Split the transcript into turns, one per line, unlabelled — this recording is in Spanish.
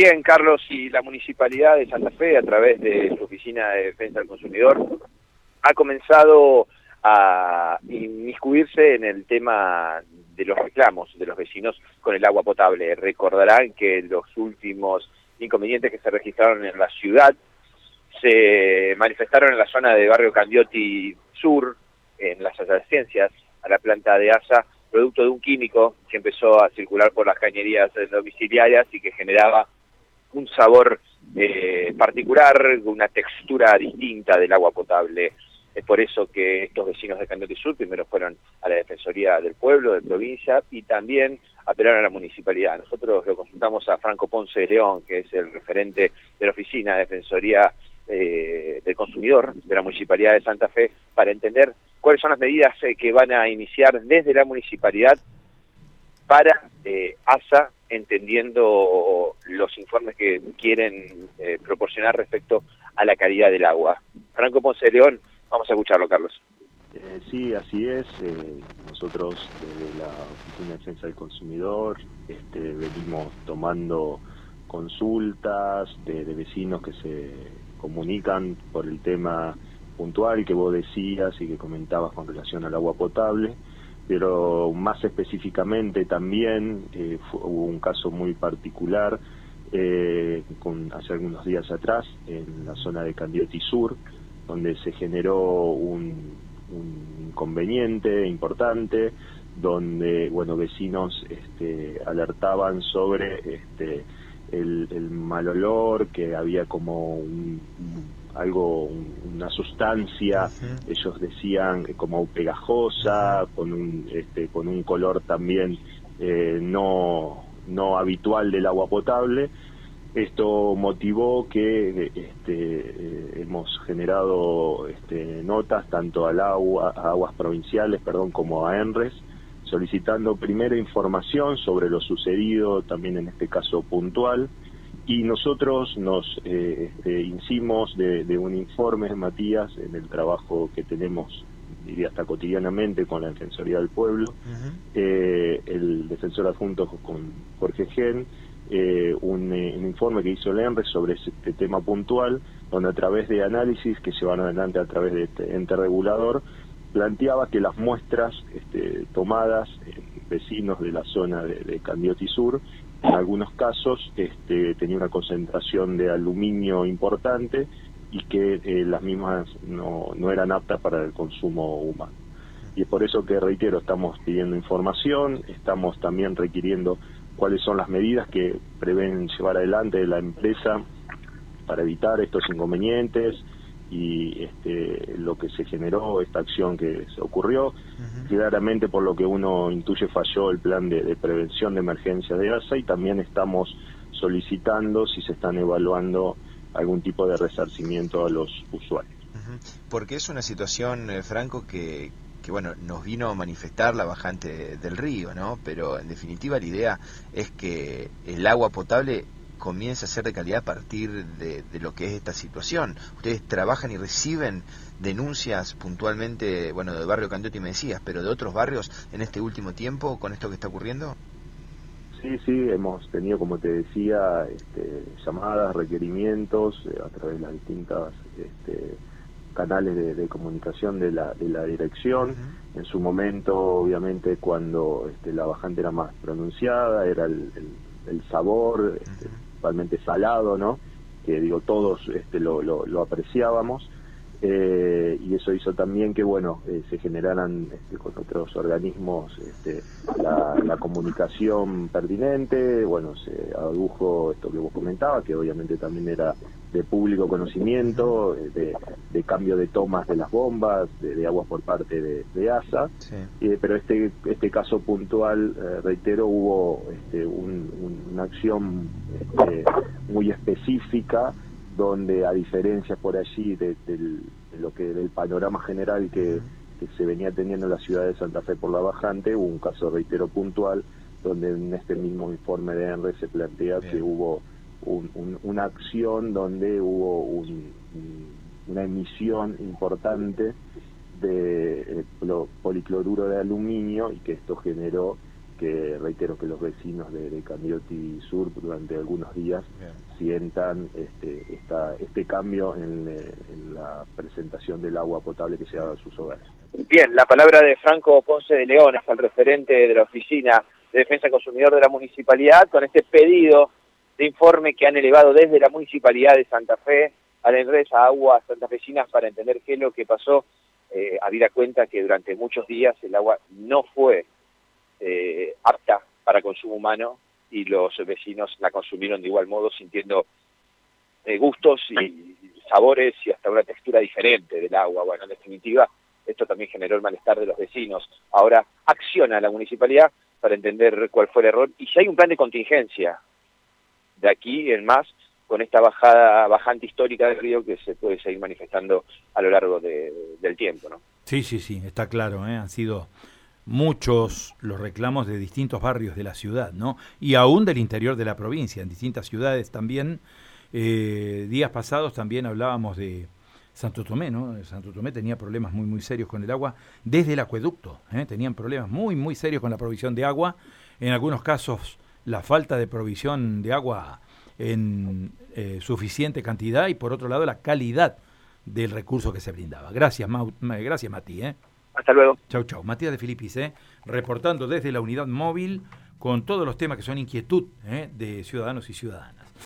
Bien, Carlos, y la Municipalidad de Santa Fe, a través de su Oficina de Defensa del Consumidor, ha comenzado a inmiscuirse en el tema de los reclamos de los vecinos con el agua potable. Recordarán que los últimos inconvenientes que se registraron en la ciudad se manifestaron en la zona de Barrio Candioti Sur, en las ciencias, a la planta de ASA, producto de un químico que empezó a circular por las cañerías domiciliarias y que generaba un sabor eh, particular, una textura distinta del agua potable. Es por eso que estos vecinos de Candote Sur primero fueron a la Defensoría del Pueblo, de provincia, y también apelaron a la municipalidad. Nosotros lo consultamos a Franco Ponce de León, que es el referente de la Oficina de Defensoría eh, del Consumidor de la Municipalidad de Santa Fe, para entender cuáles son las medidas eh, que van a iniciar desde la municipalidad para eh, ASA, entendiendo los informes que quieren eh, proporcionar respecto a la calidad del agua. Franco Ponce León, vamos a escucharlo, Carlos.
Eh, sí, así es. Eh, nosotros desde la Oficina de Defensa del Consumidor este, venimos tomando consultas de, de vecinos que se comunican por el tema puntual que vos decías y que comentabas con relación al agua potable pero más específicamente también eh, hubo un caso muy particular eh, con, hace algunos días atrás en la zona de Candioti Sur, donde se generó un, inconveniente importante, donde bueno vecinos este, alertaban sobre este, el, mal olor, que había como un, algo, una sustancia, ellos decían como pegajosa, con un, este, con un color también eh, no, no habitual del agua potable. Esto motivó que este, eh, hemos generado este, notas tanto al agua, a aguas provinciales, perdón, como a ENRES, solicitando primero información sobre lo sucedido, también en este caso puntual, y nosotros nos eh, este, hicimos de, de, un informe, Matías, en el trabajo que tenemos, diría hasta cotidianamente, con la Defensoría del Pueblo, uh -huh. eh, el defensor adjunto con Jorge Gen, eh, un, un, informe que hizo el ENRE sobre este tema puntual, donde a través de análisis que se van adelante a través de este ente regulador, planteaba que las muestras este, tomadas en vecinos de la zona de, de Candioti Sur en algunos casos este, tenía una concentración de aluminio importante y que eh, las mismas no, no eran aptas para el consumo humano. Y es por eso que, reitero, estamos pidiendo información, estamos también requiriendo cuáles son las medidas que prevén llevar adelante la empresa para evitar estos inconvenientes, y este, lo que se generó, esta acción que se ocurrió. Uh -huh. Claramente, por lo que uno intuye, falló el plan de, de, prevención de emergencia de ASA y también estamos solicitando si se están evaluando algún tipo de resarcimiento a los usuarios. Uh
-huh. Porque es una situación, eh, Franco, que, que bueno, nos vino a manifestar la bajante del río, ¿no? Pero en definitiva la idea es que el agua potable comienza a ser de calidad a partir de, de, lo que es esta situación. Ustedes trabajan y reciben denuncias puntualmente, bueno, del barrio Candioti me decías, pero de otros barrios en este último tiempo con esto que está ocurriendo.
Sí, sí, hemos tenido, como te decía, este, llamadas, requerimientos eh, a través de las distintas este, canales de, de, comunicación de la, de la dirección. Uh -huh. En su momento, obviamente, cuando este, la bajante era más pronunciada, era el, el, el sabor, este, uh -huh principalmente salado, ¿no? Que digo, todos este, lo, lo, lo apreciábamos. Eh, y eso hizo también que bueno eh, se generaran este, con otros organismos este, la, la, comunicación pertinente bueno se adujo esto que vos comentabas que obviamente también era de público conocimiento eh, de, de cambio de tomas de las bombas de, de aguas por parte de, de ASA sí. pero este este caso puntual reitero hubo este, un, un, una acción este, muy específica donde a diferencia por allí de, de, de lo que del panorama general que, que, se venía teniendo en la ciudad de Santa Fe por la bajante, hubo un caso, reitero, puntual, donde en este mismo informe de ENRE se plantea Bien. que hubo un, un, una acción donde hubo un, una emisión importante de eh, policloruro de aluminio y que esto generó que reitero que los vecinos de, de Candioti Sur durante algunos días sientan este, esta, este cambio en, en, la presentación del agua potable que se haga a sus hogares.
Bien, la palabra de Franco Ponce de León, es el referente de la Oficina de Defensa Consumidor de la Municipalidad, con este pedido de informe que han elevado desde la Municipalidad de Santa Fe a la empresa Aguas Santafesinas para entender qué es lo que pasó, eh, habida cuenta que durante muchos días el agua no fue eh, apta para consumo humano y los vecinos la consumieron de igual modo sintiendo eh, gustos y sabores y hasta una textura diferente del agua. Bueno, en definitiva, esto también generó el malestar de los vecinos. Ahora acciona la municipalidad para entender cuál fue el error y si hay un plan de contingencia de aquí en más con esta bajada bajante histórica del río que se puede seguir manifestando a lo largo del tiempo, ¿no?
Sí, sí, sí, está claro, ¿eh? han sido muchos los reclamos de distintos barrios de la ciudad, ¿no? Y aún del interior de la provincia, en distintas ciudades también. Eh, días pasados también hablábamos de Santo Tomé, ¿no? Santo Tomé tenía problemas muy, muy serios con el agua desde el acueducto, ¿eh? tenían problemas muy, muy serios con la provisión de agua. En algunos casos, la falta de provisión de agua en eh, suficiente cantidad y, por otro lado, la calidad del recurso que se brindaba. Gracias, gracias Mati. ¿eh?
Hasta luego.
Chau, chau. Matías de Filipis, ¿eh? reportando desde la unidad móvil con todos los temas que son inquietud ¿eh? de ciudadanos y ciudadanas.